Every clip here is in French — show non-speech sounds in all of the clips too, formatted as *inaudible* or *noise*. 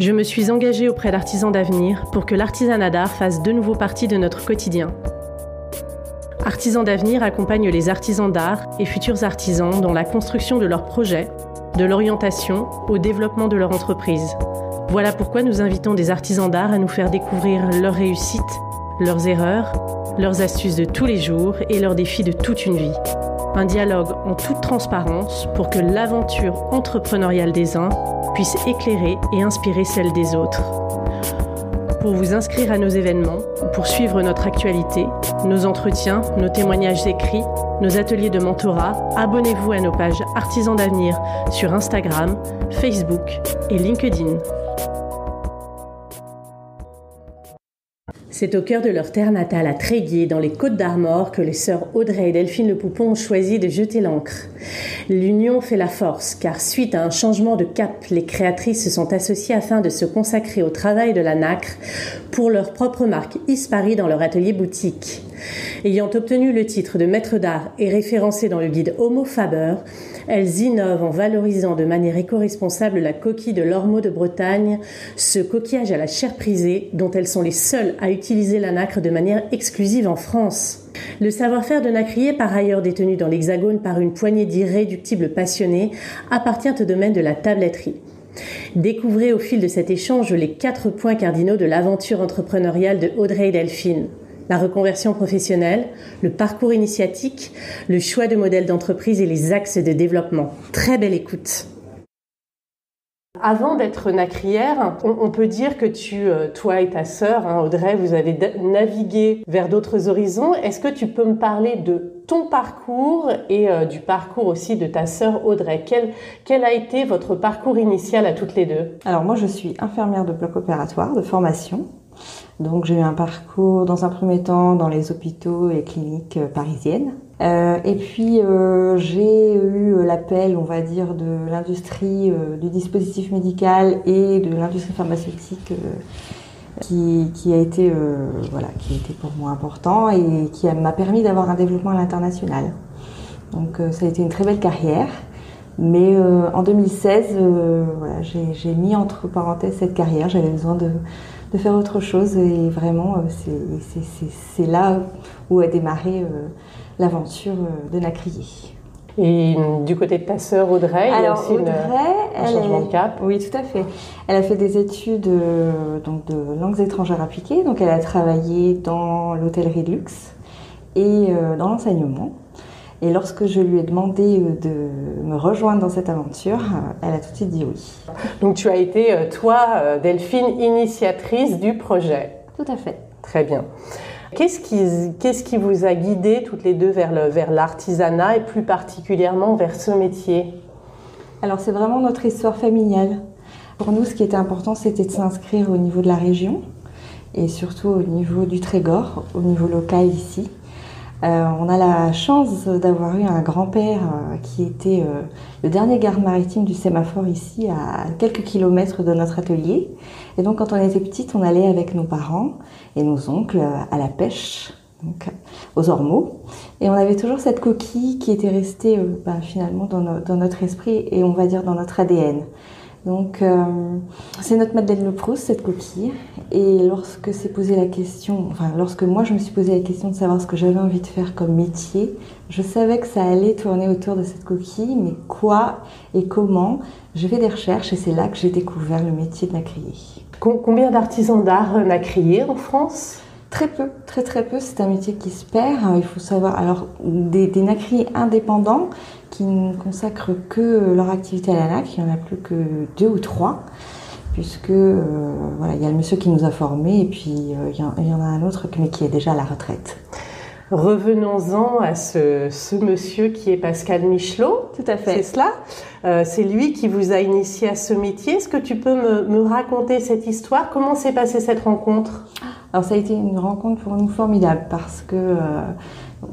Je me suis engagée auprès d'Artisans d'avenir pour que l'artisanat d'art fasse de nouveau partie de notre quotidien. Artisans d'avenir accompagne les artisans d'art et futurs artisans dans la construction de leurs projets, de l'orientation au développement de leur entreprise. Voilà pourquoi nous invitons des artisans d'art à nous faire découvrir leurs réussites, leurs erreurs, leurs astuces de tous les jours et leurs défis de toute une vie. Un dialogue en toute transparence pour que l'aventure entrepreneuriale des uns puisse éclairer et inspirer celle des autres. Pour vous inscrire à nos événements, pour suivre notre actualité, nos entretiens, nos témoignages écrits, nos ateliers de mentorat, abonnez-vous à nos pages Artisans d'avenir sur Instagram, Facebook et LinkedIn. C'est au cœur de leur terre natale à Tréguier, dans les Côtes d'Armor, que les sœurs Audrey et Delphine Le Poupon ont choisi de jeter l'encre. L'union fait la force, car suite à un changement de cap, les créatrices se sont associées afin de se consacrer au travail de la nacre pour leur propre marque Ispari dans leur atelier boutique. Ayant obtenu le titre de maître d'art et référencé dans le guide Homo Faber, elles innovent en valorisant de manière éco-responsable la coquille de l'ormeau de Bretagne, ce coquillage à la chair prisée dont elles sont les seules à utiliser la nacre de manière exclusive en France. Le savoir-faire de Nacrier, par ailleurs détenu dans l'Hexagone par une poignée d'irréductibles passionnés, appartient au domaine de la tabletterie. Découvrez au fil de cet échange les quatre points cardinaux de l'aventure entrepreneuriale de Audrey Delphine la reconversion professionnelle, le parcours initiatique, le choix de modèles d'entreprise et les axes de développement. Très belle écoute. Avant d'être nacrière, on, peut dire que tu, euh, toi et ta sœur, hein, Audrey, vous avez navigué vers d'autres horizons. Est-ce que tu peux me parler de ton parcours et euh, du parcours aussi de ta sœur Audrey? Quel, quel a été votre parcours initial à toutes les deux? Alors moi, je suis infirmière de bloc opératoire de formation. Donc j'ai eu un parcours dans un premier temps dans les hôpitaux et cliniques euh, parisiennes. Euh, et puis euh, j'ai eu l'appel, on va dire, de l'industrie du dispositif médical et de l'industrie pharmaceutique qui, a été voilà, qui a été pour moi important et qui m'a permis d'avoir un développement à l'international. Donc ça a été une très belle carrière. Mais en 2016, voilà, j'ai mis entre parenthèses cette carrière. J'avais besoin de, de faire autre chose. Et vraiment, euh, c'est là où a démarré euh, l'aventure euh, de Nacrier. Et du côté de ta sœur Audrey, il y a aussi un changement de cap. Oui, tout à fait. Elle a fait des études donc de langues étrangères appliquées. Donc, elle a travaillé dans l'hôtellerie de luxe et dans l'enseignement. Et lorsque je lui ai demandé euh, de me rejoindre dans cette aventure, euh, elle a tout de suite dit oui. Donc tu as été, euh, toi, Delphine, initiatrice du projet. Tout à fait. Très bien. Qu'est-ce qui, qu'est-ce qui vous a guidé toutes les deux vers, le, vers l'artisanat et plus particulièrement vers ce métier? Alors c'est vraiment notre histoire familiale. Pour nous, ce qui était important, c'était de s'inscrire au niveau de la région et surtout au niveau du Trégor, au niveau local ici. Euh, on a la chance d'avoir eu un grand-père euh, qui était euh, le dernier garde maritime du sémaphore ici, à quelques kilomètres de notre atelier. Et donc, quand on était petite, on allait avec nos parents et nos oncles à la pêche, donc aux ormeaux. Et on avait toujours cette coquille qui était restée ben, finalement dans, notre esprit et on va dire dans notre ADN. Donc, euh, c'est notre Madeleine Le Proust, cette coquille. Et lorsque s'est posé la question, enfin, lorsque moi je me suis posé la question de savoir ce que j'avais envie de faire comme métier, je savais que ça allait tourner autour de cette coquille, mais quoi et comment J'ai fait des recherches et c'est là que j'ai découvert le métier de nacrier. Combien d'artisans d'art nacrier en France? Très peu, très très peu. C'est un métier qui se perd. Il faut savoir, alors des, des nacris indépendants qui ne consacrent que leur activité à la nacre, il n'y en a plus que deux ou trois puisque euh, voilà, il y a le monsieur qui nous a formés et puis euh, il y, en a un autre mais qui est déjà à la retraite. Revenons-en à ce, monsieur qui est Pascal Michelot. Tout à fait. C'est cela. Euh, c'est lui qui vous a initié à ce métier. Est-ce que tu peux me, raconter cette histoire? Comment s'est passée cette rencontre? Alors ça a été une rencontre pour nous formidable parce que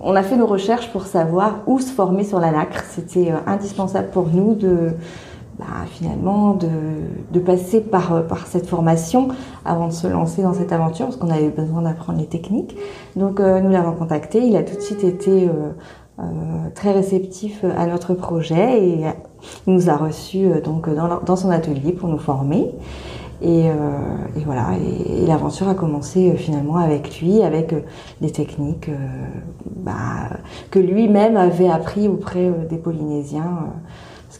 on a fait nos recherches pour savoir où se former sur la nacre. C'était indispensable pour nous de bah, finalement de, passer par, par cette formation avant de se lancer dans cette aventure parce qu'on avait besoin d'apprendre les techniques. Donc euh, nous l'avons contacté, il a tout de suite été euh, euh, très réceptif à notre projet et il nous a reçus donc dans, son atelier pour nous former. Et, et voilà, et, l'aventure a commencé finalement avec lui, avec des techniques bah, que lui-même avait appris auprès des Polynésiens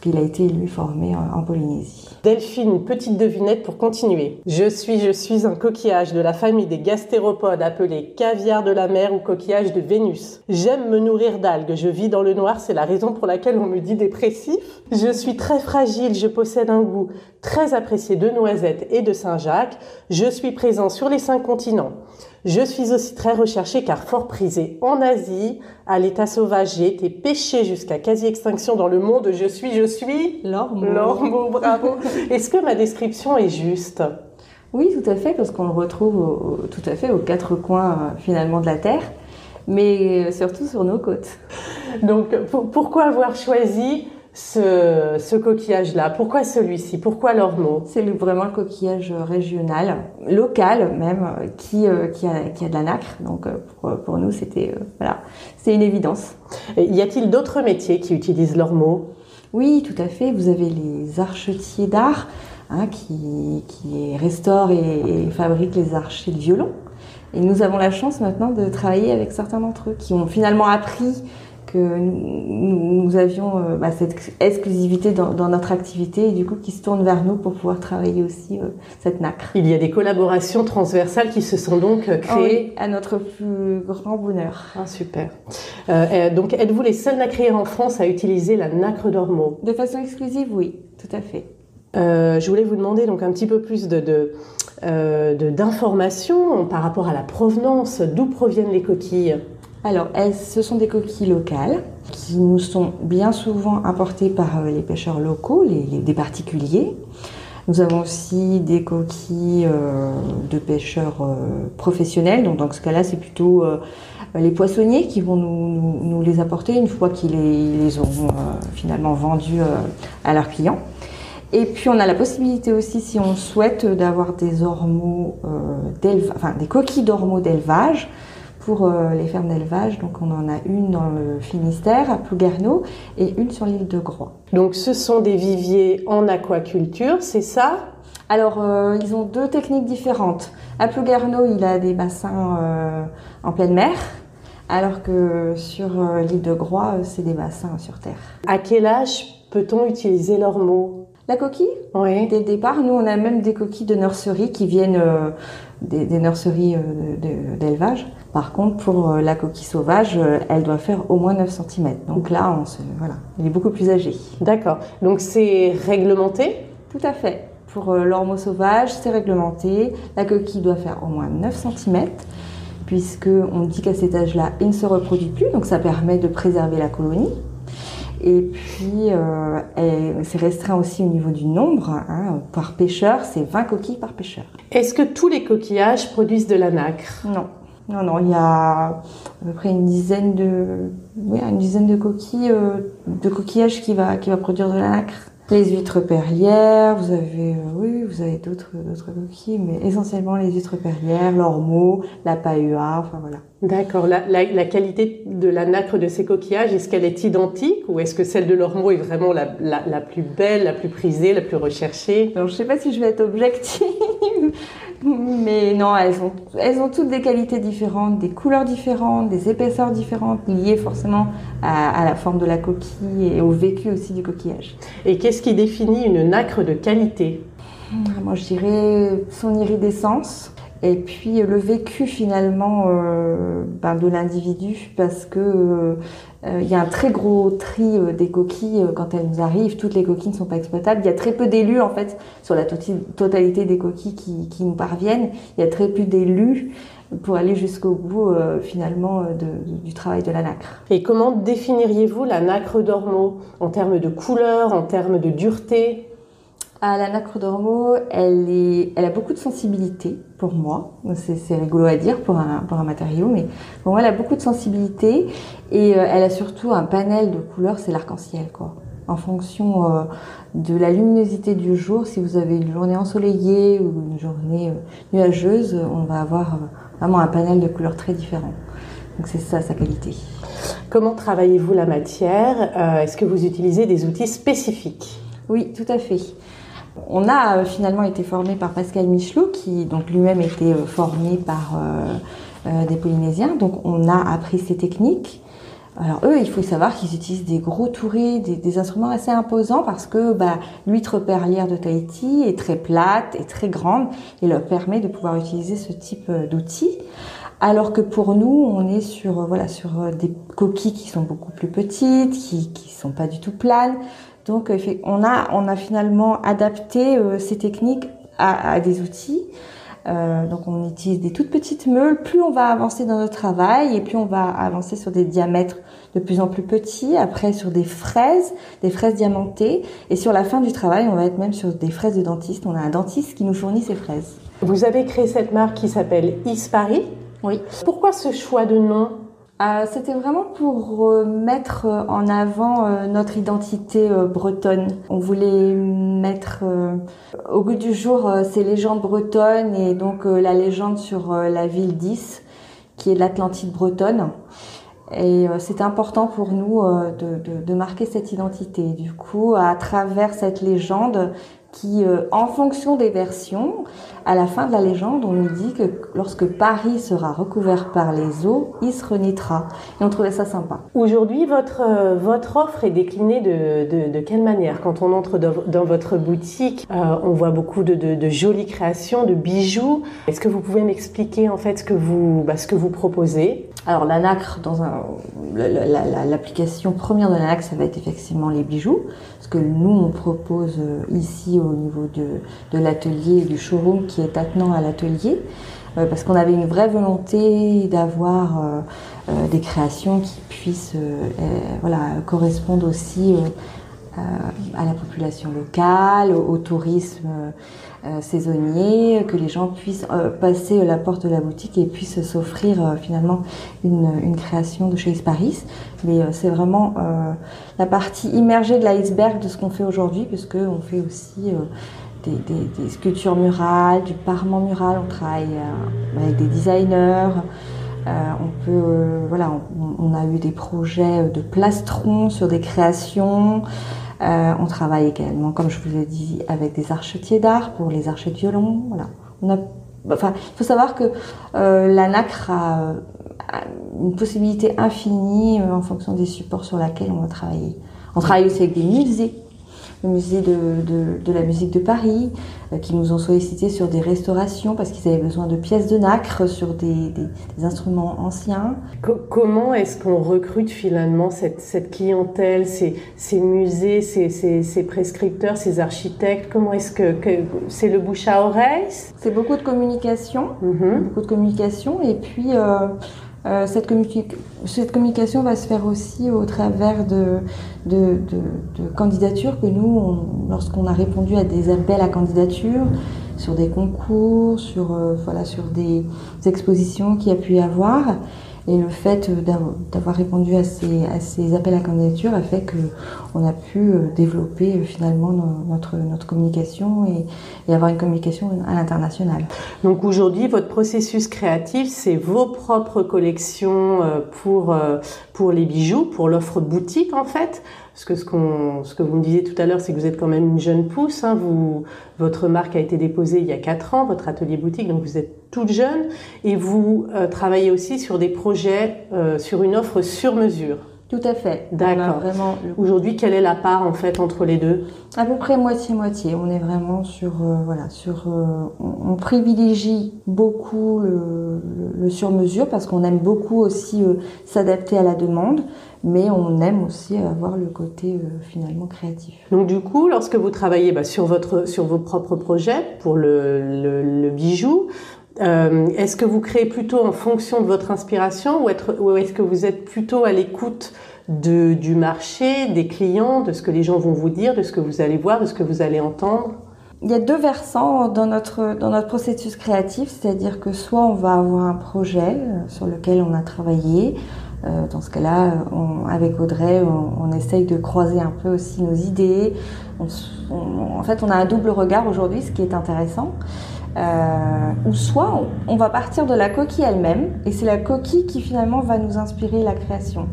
qu'il a été lui formé en, Polynésie. Delphine, une petite devinette pour continuer. Je suis, je suis un coquillage de la famille des gastéropodes appelé caviar de la mer ou coquillage de Vénus. J'aime me nourrir d'algues, je vis dans le noir, c'est la raison pour laquelle on me dit dépressif. Je suis très fragile, je possède un goût très apprécié de noisettes et de Saint-Jacques. Je suis présent sur les cinq continents. Je suis aussi très recherché car fort prisé en Asie, à l'état sauvage. J'ai été pêché jusqu'à quasi-extinction dans le monde. Je suis, je suis... L'ormeau. L'ormeau, *laughs* bravo. Est-ce que ma description est juste? Oui, tout à fait, parce qu'on le retrouve tout à fait aux quatre coins euh, finalement de la Terre, mais euh, surtout sur nos côtes. Donc, pourquoi avoir choisi ce, coquillage-là? Pourquoi celui-ci? Pourquoi l'ormeau C'est vraiment le coquillage régional, local même, qui, euh, qui, a, qui a de la nacre. Donc euh, pour, pour nous, c'était euh, voilà, c'est une évidence. y a-t-il d'autres métiers qui utilisent l'ormeau Oui, tout à fait. Vous avez les archetiers d'art hein, qui, qui restaurent et, et fabriquent les archets de violon. Et nous avons la chance maintenant de travailler avec certains d'entre eux qui ont finalement appris que nous, avions euh, bah, cette exclusivité dans, notre activité et du coup qui se tournent vers nous pour pouvoir travailler aussi euh, cette nacre. Il y a des collaborations transversales qui se sont donc euh, créées. à notre plus grand bonheur. Ah, super. donc êtes-vous les seuls nacriers en France à utiliser la nacre d'ormeau De façon exclusive, oui, tout à fait. je voulais vous demander donc un petit peu plus de, d'informations par rapport à la provenance, d'où proviennent les coquilles? Alors, ce sont des coquilles locales qui nous sont bien souvent importées par euh, les pêcheurs locaux, les, des particuliers. Nous avons aussi des coquilles euh, de pêcheurs euh, professionnels. Donc, dans ce cas-là, c'est plutôt les poissonniers qui vont nous, les apporter une fois qu'ils les, auront finalement vendus à leurs clients. Et puis on a la possibilité aussi, si on souhaite, d'avoir des ormeaux des coquilles d'ormeaux d'élevage pour euh, les fermes d'élevage. Donc on en a une dans le Finistère, à Plouguerneau, et une sur l'île de Groix. Donc ce sont des viviers en aquaculture, c'est ça? Alors, euh, ils ont deux techniques différentes. À Plouguerneau, il a des bassins euh, en pleine mer, alors que sur l'île de Groix, c'est des bassins sur terre. À quel âge peut-on utiliser l'ormeau La coquille Oui. Dès le départ, nous, on a même des coquilles de nurserie qui viennent des, des, nurseries d'élevage. Par contre, pour euh, la coquille sauvage, euh, elle doit faire au moins 9 cm. Donc là, on se, voilà, elle est beaucoup plus âgée. D'accord. Donc c'est réglementé? Tout à fait. Pour euh, l'ormeau sauvage, c'est réglementé. La coquille doit faire au moins 9 cm, puisqu'on dit qu'à cet âge-là, il ne se reproduit plus, donc ça permet de préserver la colonie. Et puis, c'est restreint aussi au niveau du nombre. Hein. Par pêcheur, c'est 20 coquilles par pêcheur. Est-ce que tous les coquillages produisent de la nacre? Non. Non, non, il y a à peu près une dizaine de, oui, une dizaine de coquilles, euh, de coquillages qui va, qui va produire de la nacre. Les huîtres perlières, vous avez, euh, oui, vous avez d'autres, d'autres coquilles, mais essentiellement les huîtres perlières, l'ormeau, la paua, enfin voilà. D'accord. La, la, la, qualité de la nacre de ces coquillages, est-ce qu'elle est identique ou est-ce que celle de l'ormeau est vraiment la, la, la, plus belle, la plus prisée, la plus recherchée? Alors, je sais pas si je vais être objective, *laughs* mais non, elles ont, elles ont toutes des qualités différentes, des couleurs différentes, des épaisseurs différentes, liées forcément à, à la forme de la coquille et au vécu aussi du coquillage. Et qu'est-ce qui définit une nacre de qualité? Moi, je dirais son iridescence et puis le vécu finalement ben, de l'individu parce que il y a un très gros tri des coquilles quand elles nous arrivent. Toutes les coquilles ne sont pas exploitables. Il y a très peu d'élus en fait sur la totalité des coquilles qui, nous parviennent. Il y a très peu d'élus pour aller jusqu'au bout euh, finalement euh, du travail de la nacre. Et comment définiriez-vous la nacre d'ormeau en termes de couleur, en termes de dureté? La nacre d'ormeau, elle, est, elle a beaucoup de sensibilité pour moi. C'est rigolo à dire pour un, pour un matériau, mais pour moi, elle a beaucoup de sensibilité et euh, elle a surtout un panel de couleurs, c'est l'arc-en-ciel, quoi. En fonction de la luminosité du jour, si vous avez une journée ensoleillée ou une journée nuageuse, on va avoir vraiment un panel de couleurs très différents. Donc c'est ça sa qualité. Comment travaillez-vous la matière? Euh, Est-ce que vous utilisez des outils spécifiques? Oui, tout à fait. On a euh, finalement été formé par Pascal Michelot, qui donc lui-même était euh, formé par des Polynésiens. Donc on a appris ces techniques. Alors eux, il faut savoir qu'ils utilisent des gros tourés, des, instruments assez imposants parce que bah, l'huître perlière de Tahiti est très plate et très grande et leur permet de pouvoir utiliser ce type euh, d'outils. Alors que pour nous, on est sur euh, voilà sur euh, des coquilles qui sont beaucoup plus petites, qui qui sont pas du tout planes. Donc on a on a finalement adapté ces techniques à, à des outils. Euh, donc on utilise des toutes petites meules. Plus on va avancer dans notre travail et plus on va avancer sur des diamètres de plus en plus petits, après sur des fraises, des fraises diamantées, et sur la fin du travail, on va être même sur des fraises de dentiste. On a un dentiste qui nous fournit ces fraises. Vous avez créé cette marque qui s'appelle Paris. Oui. Pourquoi ce choix de nom? Euh, C'était vraiment pour euh, mettre en avant euh, notre identité bretonne. On voulait mettre au goût du jour ces légendes bretonnes et donc la légende sur la ville d'Is, qui est l'Atlantide bretonne. Et euh, c'est important pour nous euh, de, marquer cette identité. Du coup, à travers cette légende qui, euh, en fonction des versions, à la fin de la légende, on nous dit que lorsque Paris sera recouvert par les eaux, il se renaîtra. Et on trouvait ça sympa. Aujourd'hui, votre, votre offre est déclinée de, de, de quelle manière? Quand on entre dans, dans votre boutique, on voit beaucoup de, de, jolies créations, de bijoux. Est-ce que vous pouvez m'expliquer en fait ce que vous, bah, ce que vous proposez? Alors la nacre, dans l'application première de la nacre, ça va être effectivement les bijoux, ce que nous on propose euh, ici au niveau de, l'atelier du showroom qui est attenant à l'atelier, euh, parce qu'on avait une vraie volonté d'avoir euh, des créations qui puissent voilà, correspondre aussi à la population locale, au tourisme euh, saisonnier, que les gens puissent euh, passer la porte de la boutique et puissent s'offrir euh, finalement une, création de chez Paris. Mais c'est vraiment la partie immergée de l'iceberg de ce qu'on fait aujourd'hui, puisque on fait aussi des, sculptures murales, du parement mural, on travaille avec des designers. on peut, voilà, on, a eu des projets de plastron sur des créations. Euh, on travaille également, comme je vous ai dit, avec des archetiers d'art pour les archets de violon. Voilà. A, il faut savoir que euh, la nacre a, une possibilité infinie euh, en fonction des supports sur lesquels on va travailler. On travaille aussi avec des musées le musée de, de, de, la musique de Paris, euh, qui nous ont sollicité sur des restaurations parce qu'ils avaient besoin de pièces de nacre sur des, des, des instruments anciens. comment est-ce qu'on recrute finalement cette, cette clientèle, ces, ces musées, ces, ces, ces, prescripteurs, ces architectes? Comment est-ce que, que c'est le bouche à oreille? C'est beaucoup de communication, mm-hmm. beaucoup de communication, et puis euh, euh, cette, communication va se faire aussi au travers de, candidatures que nous, lorsqu'on a répondu à des appels à candidature, sur des concours, sur, euh, voilà, sur des expositions qu'il y a pu y avoir, et le fait d'avoir répondu à ces, appels à candidature a fait qu'on a pu euh, développer euh, finalement notre, communication et, avoir une communication à l'international. Donc aujourd'hui, votre processus créatif, c'est vos propres collections euh, pour, les bijoux, pour l'offre boutique en fait. Parce que ce, que vous me disiez tout à l'heure, c'est que vous êtes quand même une jeune pousse. Hein. Votre marque a été déposée il y a 4 ans, votre atelier boutique, donc vous êtes toute jeune. Et vous euh, travaillez aussi sur des projets, euh, sur une offre sur mesure. Tout à fait. D'accord. Vraiment. Aujourd'hui, quelle est la part en fait entre les deux? À peu près moitié-moitié. On est vraiment sur euh, voilà sur. Euh, on, privilégie beaucoup le, le, sur-mesure parce qu'on aime beaucoup aussi euh, s'adapter à la demande, mais on aime aussi avoir le côté finalement créatif. Donc du coup, lorsque vous travaillez bah, sur votre sur vos propres projets pour le, le bijou, euh, est-ce que vous créez plutôt en fonction de votre inspiration ou, est-ce que vous êtes plutôt à l'écoute du marché, des clients, de ce que les gens vont vous dire, de ce que vous allez voir, de ce que vous allez entendre? Il y a deux versants dans notre, dans notre processus créatif, c'est-à-dire que soit on va avoir un projet euh, sur lequel on a travaillé, euh, dans ce cas-là, avec Audrey, on, essaye de croiser un peu aussi nos idées. en fait, on a un double regard aujourd'hui, ce qui est intéressant. Euh, ou soit on, va partir de la coquille elle-même, et c'est la coquille qui finalement va nous inspirer la création.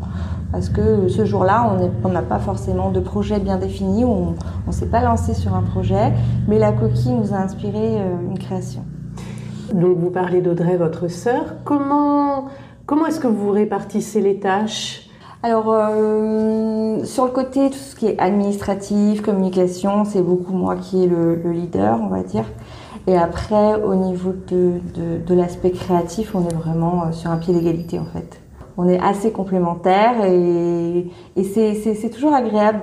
Parce que ce jour-là, on n'a pas forcément de projet bien défini, on ne s'est pas lancé sur un projet, mais la coquille nous a inspiré euh, une création. Donc vous parlez d'Audrey, votre sœur. Comment, comment est-ce que vous répartissez les tâches? Alors, euh, sur le côté, tout ce qui est administratif, communication, c'est beaucoup moi qui est le, le leader, on va dire. Et après, au niveau de, de, l'aspect créatif, on est vraiment euh, sur un pied d'égalité en fait. On est assez complémentaires et, et c'est toujours agréable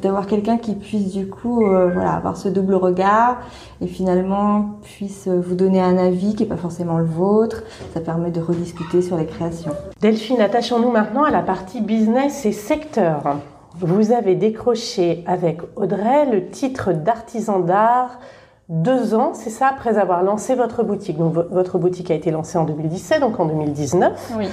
d'avoir quelqu'un qui puisse du coup euh, voilà, avoir ce double regard et finalement puisse vous donner un avis qui n'est pas forcément le vôtre. Ça permet de rediscuter sur les créations. Delphine, attachons-nous maintenant à la partie business et secteur. Vous avez décroché avec Audrey le titre d'artisan d'art deux ans, c'est ça, après avoir lancé votre boutique. Donc votre boutique a été lancée en 2017, donc en 2019. Oui.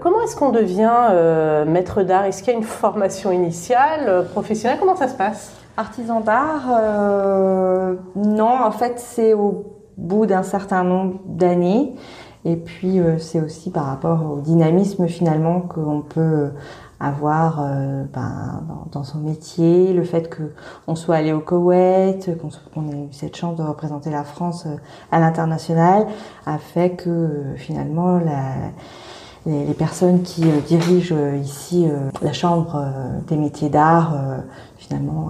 comment est-ce qu'on devient euh, maître d'art? Est-ce qu'il y a une formation initiale, euh, professionnelle? Comment ça se passe? Artisan d'art, euh, non, en fait c'est au bout d'un certain nombre d'années. Et puis c'est aussi par rapport au dynamisme finalement qu'on peut avoir euh, ben, dans, son métier, le fait que on soit allé au Koweït, qu'on ait eu cette chance de représenter la France euh, à l'international, a fait que euh, finalement les, personnes qui dirigent ici la Chambre des métiers d'art, finalement,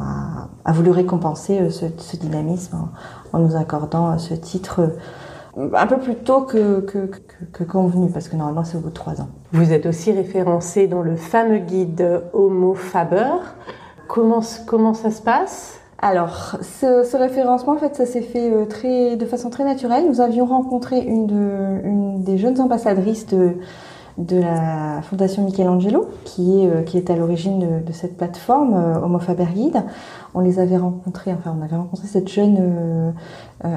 a, voulu récompenser ce, dynamisme en, nous accordant ce titre un peu plus tôt que, que, que, convenu, parce que normalement c'est au bout de trois ans. Vous êtes aussi référencé dans le fameux guide Homo Faber. Comment, comment ça se passe? Alors, ce, ce, référencement, en fait, ça s'est fait euh, très, de façon très naturelle. Nous avions rencontré une, de, une des jeunes ambassadrices de, de la Fondation Michelangelo, qui est, euh, qui est à l'origine de, cette plateforme, euh, Homo Faber Guide. On les avait rencontrés, enfin, on avait rencontré cette jeune euh,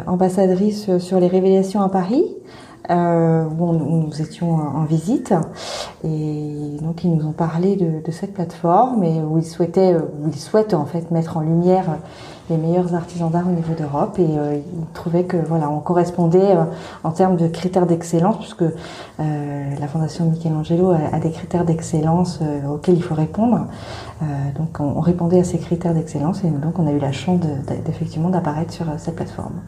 ambassadrice sur les révélations à Paris. Où, nous étions en visite. Et donc ils nous ont parlé de, de cette plateforme et où ils souhaitaient, où ils souhaitent en fait mettre en lumière les meilleurs artisans d'art au niveau d'Europe et euh, ils trouvaient que voilà on correspondait euh, en termes de critères d'excellence puisque euh, la fondation Michelangelo a, a des critères d'excellence auxquels il faut répondre. Donc on, on, répondait à ces critères d'excellence et donc on a eu la chance d'effectivement d'apparaître sur cette plateforme.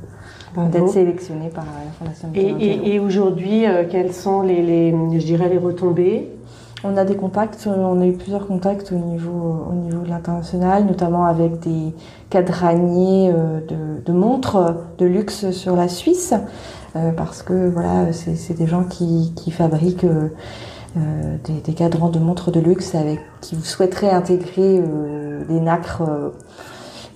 D'être sélectionné par la Fondation Et, et, et aujourd'hui, quelles sont les, les, je dirais, les retombées? On a des contacts, on a eu plusieurs contacts au niveau, au niveau de l'international, notamment avec des cadraniers euh, de, montres de luxe sur la Suisse, euh, parce que voilà, c'est des gens qui, qui fabriquent euh, des, des, cadrans de montres de luxe avec qui souhaiteraient intégrer des nacres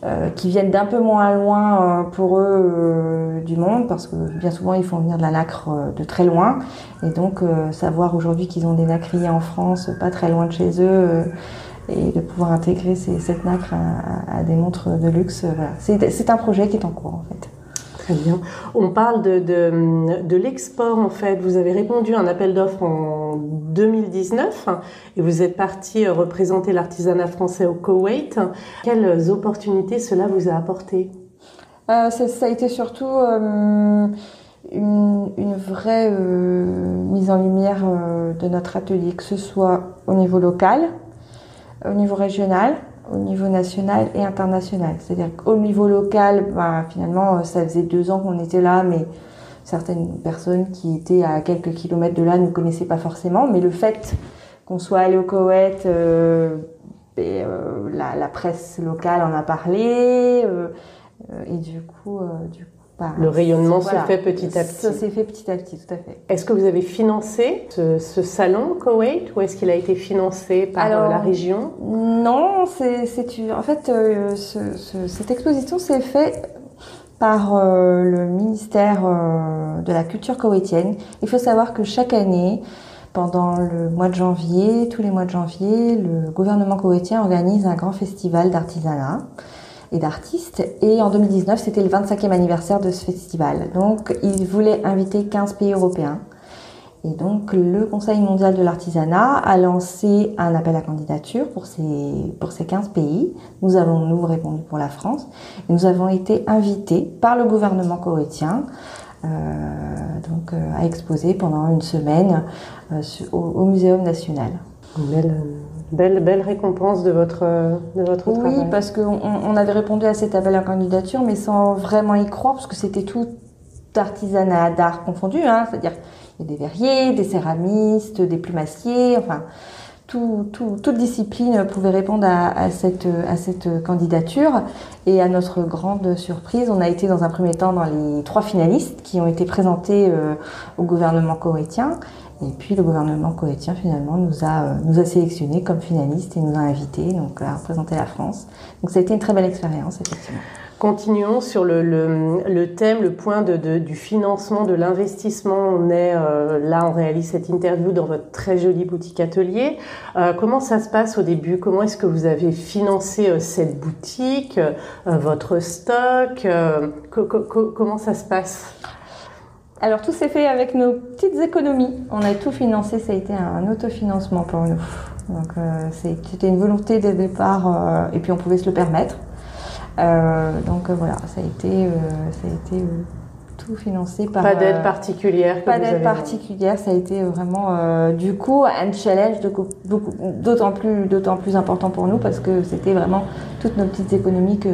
euh, qui viennent d'un peu moins loin euh, pour eux euh, du monde, parce que bien souvent ils font venir de la nacre de très loin. Et donc savoir aujourd'hui qu'ils ont des nacriers en France, pas très loin de chez eux, et de pouvoir intégrer cette nacre à, des montres de luxe, c'est un projet qui est en cours en fait. Très bien. On parle de, de, l'export en fait. Vous avez répondu à un appel d'offres en 2019 et vous êtes parti représenter l'artisanat français au Koweït. Quelles opportunités cela vous a apporté? Euh, ça, a été surtout euh, une, vraie euh, mise en lumière de notre atelier, que ce soit au niveau local, au niveau régional, au niveau national et international. C'est-à-dire qu'au niveau local, bah, finalement, ça faisait deux ans qu'on était là, mais certaines personnes qui étaient à quelques kilomètres de là ne connaissaient pas forcément. Mais le fait qu'on soit allé au Koweït, et, la, la, presse locale en a parlé, et du coup, du coup le rayonnement se fait petit à petit. Ça s'est fait petit à petit, tout à fait. Est-ce que vous avez financé ce, salon Koweït ou est-ce qu'il a été financé par euh, la région Non, c'est en fait euh, cette exposition s'est faite par euh, le ministère de la culture koweïtienne. Il faut savoir que chaque année, pendant le mois de janvier, tous les mois de janvier, le gouvernement koweïtien organise un grand festival d'artisanat d'artistes. Et en 2019, c'était le 25e anniversaire de ce festival. Donc, il voulait inviter 15 pays européens. Et donc, le Conseil mondial de l'artisanat a lancé un appel à candidature pour ces, pour ces 15 pays. Nous avons, nous, répondu pour la France. Et nous avons été invités par le gouvernement koweïtien euh, donc, euh, à exposer pendant une semaine euh, au, au Muséum national. Belle, belle récompense de votre, de votre oui, travail. Oui, parce qu'on on avait répondu à cet appel à candidature, mais sans vraiment y croire, parce que c'était tout artisanat d'art confondu, hein, c'est-à-dire il y a des verriers, des céramistes, des plumassiers, enfin, tout, tout, toute discipline pouvait répondre à, à, cette, à cette candidature. Et à notre grande surprise, on a été dans un premier temps dans les trois finalistes qui ont été présentés euh, au gouvernement koweïtien. Et puis le gouvernement koweïtien finalement nous a, euh, nous a sélectionnés comme finalistes et nous a invités donc, à représenter la France. Donc ça a été une très belle expérience effectivement. Continuons sur le, le, le, thème, le point de, de, du financement, de l'investissement. On est euh, là, on réalise cette interview dans votre très jolie boutique atelier. Euh, comment ça se passe au début? Comment est-ce que vous avez financé cette boutique, votre stock co co Comment ça se passe? Alors tout s'est fait avec nos petites économies. On a tout financé, ça a été un autofinancement pour nous. Donc euh, c'était une volonté dès le départ euh, et puis on pouvait se le permettre. Euh, donc voilà, ça a été, ça a été tout financé par. Pas d'aide particulière. pas d'aide particulière, ça a été vraiment du coup un challenge d'autant plus d'autant plus important pour nous parce que c'était vraiment toutes nos petites économies que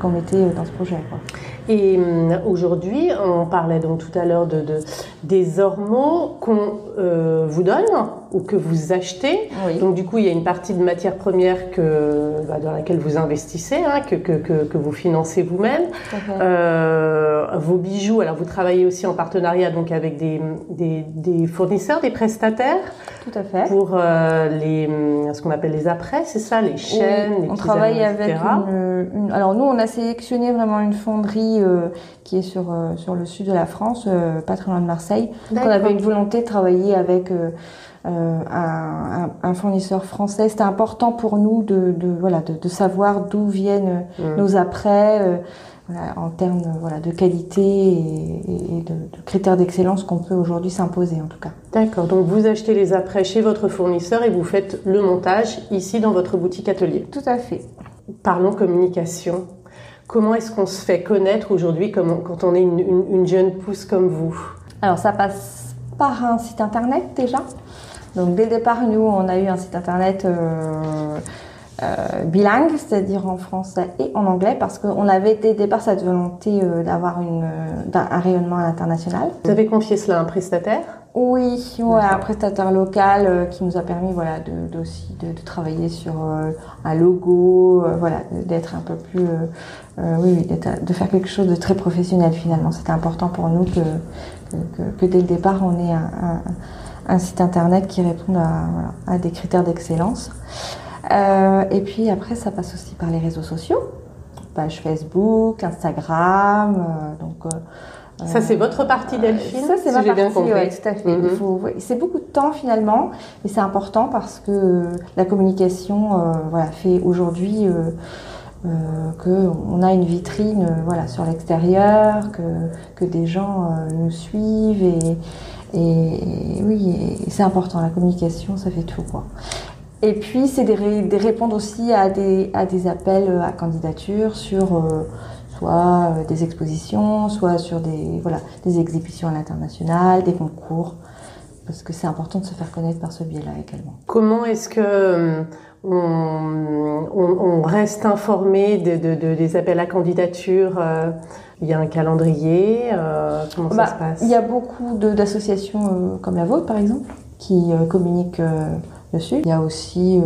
qu'on mettait dans ce projet. Quoi. Et hum, aujourd'hui, on parlait donc tout à l'heure de, de, des ormeaux qu'on euh, vous donne ou que vous achetez. Oui. Donc du coup, il y a une partie de matière première que, bah, dans laquelle vous investissez, hein, que, que, que, que, vous financez vous-même. Euh, vos bijoux, alors vous travaillez aussi en partenariat donc avec des, des, des fournisseurs, des prestataires. Tout à fait. Pour euh, les, hum, ce qu'on appelle les après, c'est ça, les chaînes, oui, les On travaille avec une, une, Alors nous, on a sélectionné vraiment une fonderie qui est sur, sur le sud de la France, pas très loin de Marseille. Donc on avait une volonté de travailler avec euh, un, un, fournisseur français. C'était important pour nous de, de voilà, de, de savoir d'où viennent mmh. nos apprêts. Voilà, en termes voilà, de qualité et, et de, de, critères d'excellence qu'on peut aujourd'hui s'imposer en tout cas. D'accord, donc vous achetez les apprêts chez votre fournisseur et vous faites le montage ici dans votre boutique atelier. Tout à fait. Parlons communication. Comment est-ce qu'on se fait connaître aujourd'hui quand on est une, une, une, jeune pousse comme vous? Alors ça passe par un site internet déjà. Donc dès le départ, nous, on a eu un site internet euh, euh, bilingue, c'est-à-dire en français et en anglais, parce qu'on avait dès le départ cette volonté euh, d'avoir un rayonnement à l'international. Vous avez confié cela à un prestataire? Oui, ouais, un prestataire local euh, qui nous a permis voilà, de, de aussi de, de, travailler sur euh, un logo, euh, voilà, d'être un peu plus, oui, oui de faire quelque chose de très professionnel finalement. C'était important pour nous que, que, que, dès le départ on ait un, un, un site internet qui réponde à, voilà, à des critères d'excellence. Euh, et puis après, ça passe aussi par les réseaux sociaux, page Facebook, Instagram. Euh, donc, euh, ça, c'est votre partie Delphine Ça, c'est si ma partie, oui, tout à fait. Mm -hmm. ouais, c'est beaucoup de temps finalement, mais c'est important parce que la communication euh, voilà, fait aujourd'hui euh, euh, qu'on a une vitrine voilà, sur l'extérieur, que, que des gens nous suivent et, oui, c'est important. La communication, ça fait tout. Et puis, c'est des, répondre aussi à des, à des appels à candidature sur euh, soit euh, des expositions, soit sur des, voilà, des exhibitions à l'international, des concours, parce que c'est important de se faire connaître par ce biais-là également. Comment est-ce que euh, on, on, on, reste informé de, de, de, des appels à candidature euh, Il y a un calendrier euh, Comment bah, ça se passe? Il y a beaucoup d'associations comme la vôtre, par exemple, qui communiquent Il y a aussi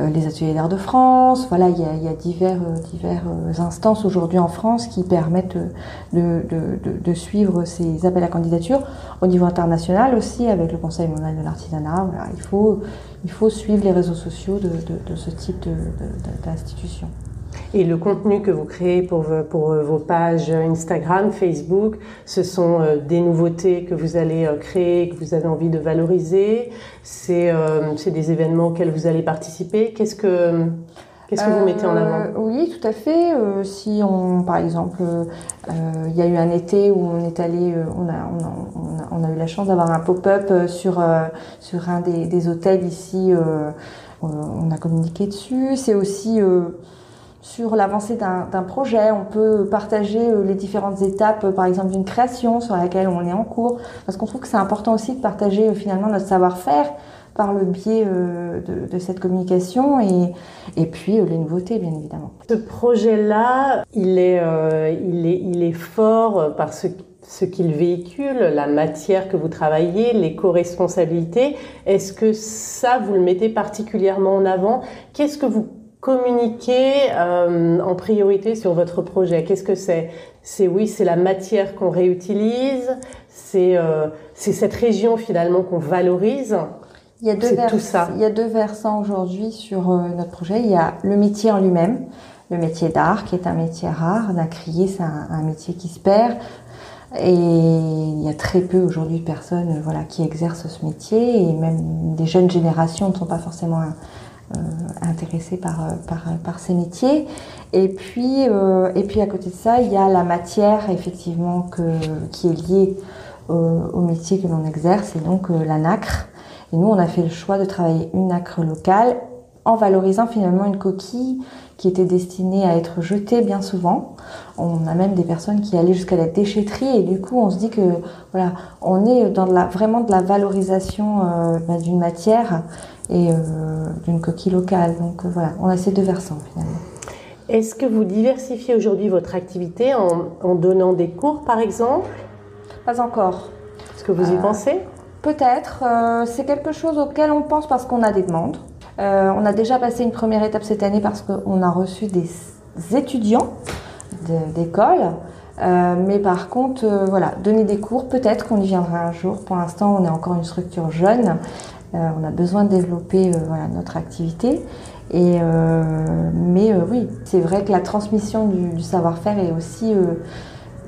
les ateliers d'art de France. Voilà, il y a, il y a divers, divers instances aujourd'hui en France qui permettent de, de, de, suivre ces appels à candidature. Au niveau international aussi, avec le Conseil mondial de l'artisanat, voilà, il faut, il faut suivre les réseaux sociaux de, de ce type d'institution. Et le contenu que vous créez pour, pour euh, vos pages Instagram, Facebook, ce sont euh, des nouveautés que vous allez euh, créer, que vous avez envie de valoriser. C'est des événements auxquels vous allez participer. Qu'est-ce que Qu'est-ce que vous mettez en avant? Oui, tout à fait. si on, par exemple, il y a eu un été où on est allé, a, on, a, on, a, eu la chance d'avoir un pop-up sur, sur un des, des hôtels ici. on a communiqué dessus. C'est aussi sur l'avancée d'un projet. On peut partager euh, les différentes étapes, euh, par exemple d'une création sur laquelle on est en cours, parce qu'on trouve que c'est important aussi de partager euh, finalement notre savoir-faire par le biais de, cette communication et, et puis les nouveautés, bien évidemment. Ce projet-là, il, est, il, est, il est fort parce que ce qu'il véhicule, la matière que vous travaillez, les co-responsabilités. Est-ce que ça, vous le mettez particulièrement en avant? Qu'est-ce que vous communiquer euh, en priorité sur votre projet Qu'est-ce que c'est? C'est oui, c'est la matière qu'on réutilise, c'est euh, c'est cette région finalement qu'on valorise. Il y a deux tout ça. Il y a deux versants aujourd'hui sur euh, notre projet. Il y a le métier en lui-même, le métier d'art qui est un métier rare. Nacrier, c'est un, un, métier qui se perd. Et il y a très peu aujourd'hui de personnes voilà, qui exercent ce métier et même des jeunes générations ne sont pas forcément intéressés par, euh, par, ces métiers. Et puis, euh, et puis à côté de ça, il y a la matière effectivement qui est liée au métier que l'on exerce, et donc la nacre. Et nous, on a fait le choix de travailler une nacre locale en valorisant finalement une coquille qui était destinée à être jetée bien souvent. On a même des personnes qui allaient jusqu'à la déchetterie et du coup on se dit que voilà, on est dans la, vraiment de la valorisation bah, d'une matière et euh, d'une coquille locale. Donc euh, voilà, on a ces deux versants finalement. Est-ce que vous diversifiez aujourd'hui votre activité en, donnant des cours par exemple? Pas encore. Est-ce que vous y euh, pensez? Peut-être. c'est quelque chose auquel on pense parce qu'on a des demandes. on a déjà passé une première étape cette année parce qu'on a reçu des étudiants d'école. mais par contre, voilà, donner des cours, peut-être qu'on y viendra un jour. Pour l'instant, on est encore une structure jeune. Euh, on a besoin de développer euh, voilà, notre activité. Et, euh, mais oui, c'est vrai que la transmission du, savoir-faire est aussi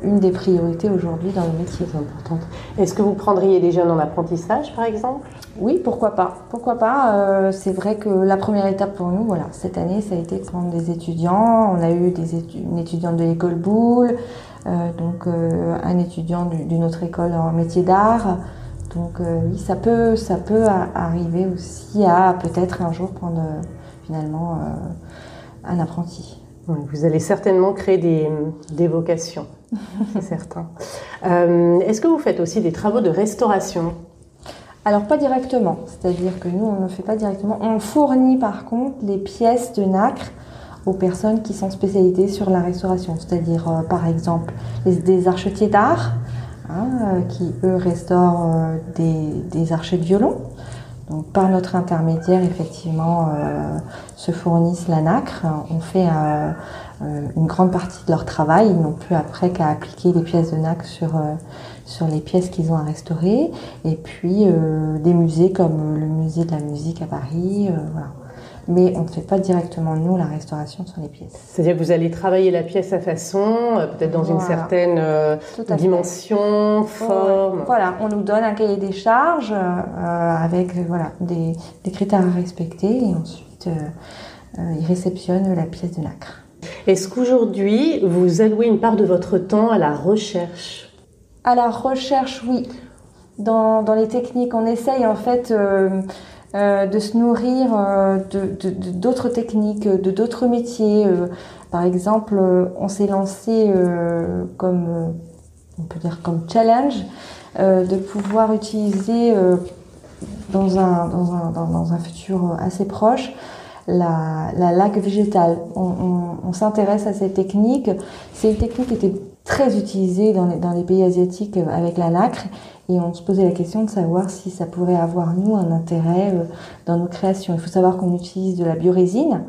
une des priorités aujourd'hui dans le métier. importante. Est-ce que vous prendriez des jeunes en apprentissage, par exemple? Oui, pourquoi pas. Pourquoi pas C'est vrai que la première étape pour nous, voilà, cette année, ça a été de prendre des étudiants. On a eu des une étudiante de l'école Boulle, donc un étudiant d'une autre école en métier d'art. Donc euh, oui, ça peut, ça peut arriver aussi à peut-être un jour prendre euh, finalement euh, un apprenti. vous allez certainement créer des, vocations, *laughs* c'est certain. Est-ce que vous faites aussi des travaux de restauration? Alors pas directement, c'est-à-dire que nous on ne fait pas directement. On fournit par contre les pièces de nacre aux personnes qui sont spécialisées sur la restauration, c'est-à-dire par exemple des archetiers d'art, Hein, qui eux restaurent euh, des, archers de violon. Donc, par notre intermédiaire, effectivement, euh, se fournissent la nacre. On fait euh, une grande partie de leur travail. Ils n'ont plus après qu'à appliquer les pièces de nacre sur, sur les pièces qu'ils ont à restaurer. Et puis, des musées comme le musée de la musique à Paris. voilà mais on ne fait pas directement nous la restauration sur les pièces. C'est-à-dire que vous allez travailler la pièce à façon, euh, peut-être dans une certaine euh, dimension, forme. Voilà, on nous donne un cahier des charges euh, avec voilà des, critères à respecter et ensuite ils réceptionnent la pièce de nacre. Est-ce qu'aujourd'hui vous allouez une part de votre temps à la recherche? À la recherche, oui. Dans, dans les techniques, on essaye en fait euh, de se nourrir euh, d'autres techniques, de d'autres métiers. Euh. par exemple, on s'est lancé comme, on peut dire comme challenge, de pouvoir utiliser dans un, dans, un, dans, un futur assez proche la, la laque végétale. On, on, s'intéresse à cette technique. C'est une technique qui était très utilisé dans les, dans les pays asiatiques avec la nacre et on se posait la question de savoir si ça pourrait avoir, nous, un intérêt dans nos créations. Il faut savoir qu'on utilise de la biorésine.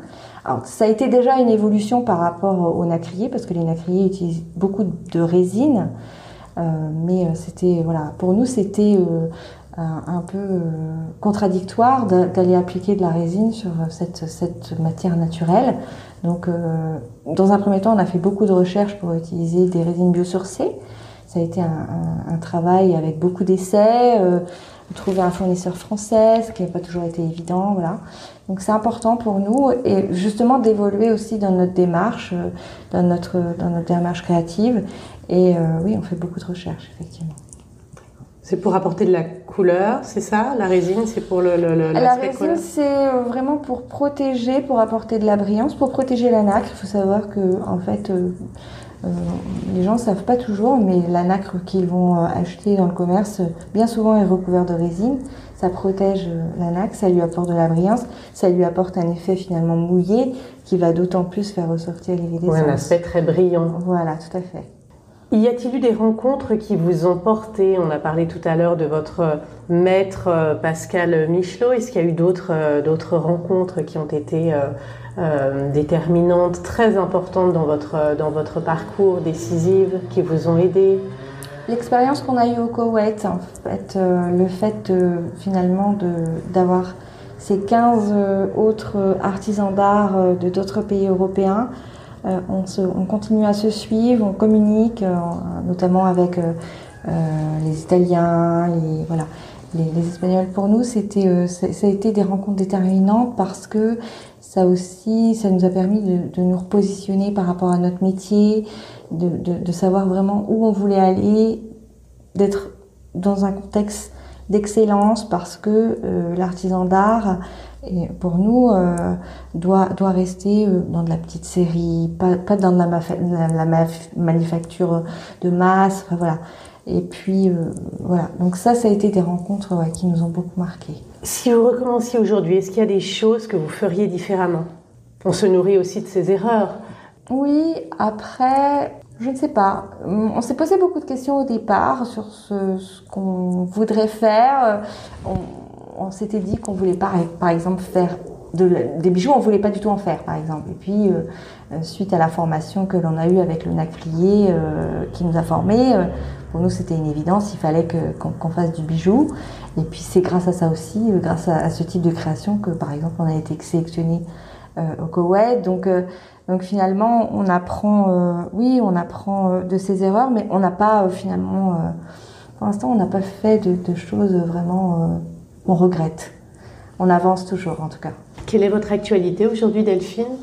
Alors, ça a été déjà une évolution par rapport aux nacriers, parce que les nacriers utilisent beaucoup de résine. Euh, mais c'était, voilà, pour nous, c'était euh, un, peu euh, contradictoire d'aller appliquer de la résine sur cette matière naturelle. Donc, dans un premier temps, on a fait beaucoup de recherches pour utiliser des résines biosourcées. Ça a été un, un, travail avec beaucoup d'essais, euh, trouver un fournisseur français, ce qui n'a pas toujours été évident, voilà. Donc c'est important pour nous et justement d'évoluer aussi dans notre démarche, dans notre dans notre démarche créative. Et oui, on fait beaucoup de recherches effectivement. C'est pour apporter de la couleur, c'est ça? La résine, c'est pour le, le, La résine, c'est euh, vraiment pour protéger, pour apporter de la brillance, pour protéger la nacre. Il faut savoir que, en fait, euh, euh, les gens ne savent pas toujours, mais la nacre qu'ils vont acheter dans le commerce, bien souvent est recouverte de résine. Ça protège la nacre, ça lui apporte de la brillance, ça lui apporte un effet finalement mouillé qui va d'autant plus faire ressortir l'iridescence. Oui, un aspect très brillant. Voilà, tout à fait. Y a-t-il eu des rencontres qui vous ont porté? On a parlé tout à l'heure de votre maître euh, Pascal Michelot. Est-ce qu'il y a eu euh, d'autres rencontres qui ont été euh, déterminantes, très importantes dans votre dans votre parcours, décisives, qui vous ont aidé L'expérience qu'on a eue au Koweït, en fait, le fait finalement d'avoir ces 15 autres artisans d'art de d'autres pays européens euh, on, continue à se suivre, on communique, euh, notamment avec euh, les Italiens, les, voilà, les, Espagnols. Pour nous, c'était, ça a été des rencontres déterminantes parce que ça aussi, ça nous a permis de, nous repositionner par rapport à notre métier, de, savoir vraiment où on voulait aller, d'être dans un contexte d'excellence parce que l'artisan d'art pour nous, euh, doit, doit rester euh, dans de la petite série, pas, pas dans la, la, manufacture de masse, enfin, voilà. Et puis, euh, voilà. Donc ça, ça a été des rencontres qui nous ont beaucoup marqué. Si vous recommenciez aujourd'hui, est-ce qu'il y a des choses que vous feriez différemment? On se nourrit aussi de ces erreurs. Oui, après, je ne sais pas. On s'est posé beaucoup de questions au départ sur ce, ce qu'on voudrait faire. On, on s'était dit qu'on voulait pas, par exemple, faire des bijoux, on voulait pas du tout en faire, par exemple. Et puis, euh, euh, suite à la formation que l'on a eue avec le naclier euh, qui nous a formés, pour nous c'était une évidence, il fallait qu'on fasse du bijou. Et puis c'est grâce à ça aussi, grâce à, ce type de création que, par exemple, on a été sélectionné au Koweït. Donc, finalement, on apprend, oui, on apprend de ses erreurs, mais on n'a pas finalement, pour l'instant, on n'a pas fait de, de choses vraiment on regrette. On avance toujours en tout cas. Quelle est votre actualité aujourd'hui Delphine?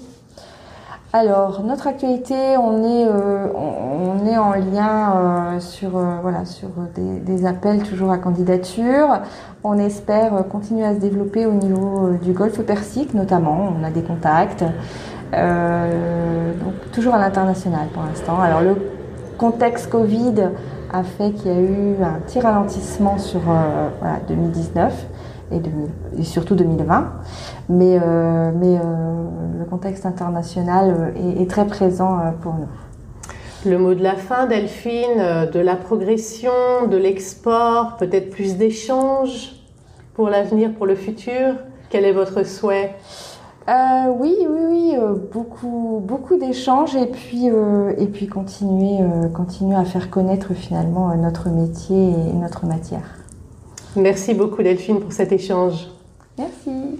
Alors, notre actualité, on est, euh, on, est en lien euh, sur, euh, voilà, sur des, appels toujours à candidature. On espère continuer à se développer au niveau du Golfe Persique notamment. On a des contacts. donc, toujours à l'international pour l'instant. Alors, le contexte Covid a fait qu'il y a eu un petit ralentissement sur 2019 et, surtout 2020. Mais, euh, mais euh, le contexte international est, est très présent euh, pour nous. Le mot de la fin, Delphine, de la progression, de l'export, peut-être plus d'échanges pour l'avenir, pour le futur? Quel est votre souhait? Euh, oui, oui, oui, beaucoup, beaucoup d'échanges et puis et puis continuer, continuer à faire connaître finalement notre métier et notre matière. Merci beaucoup Delphine pour cet échange. Merci.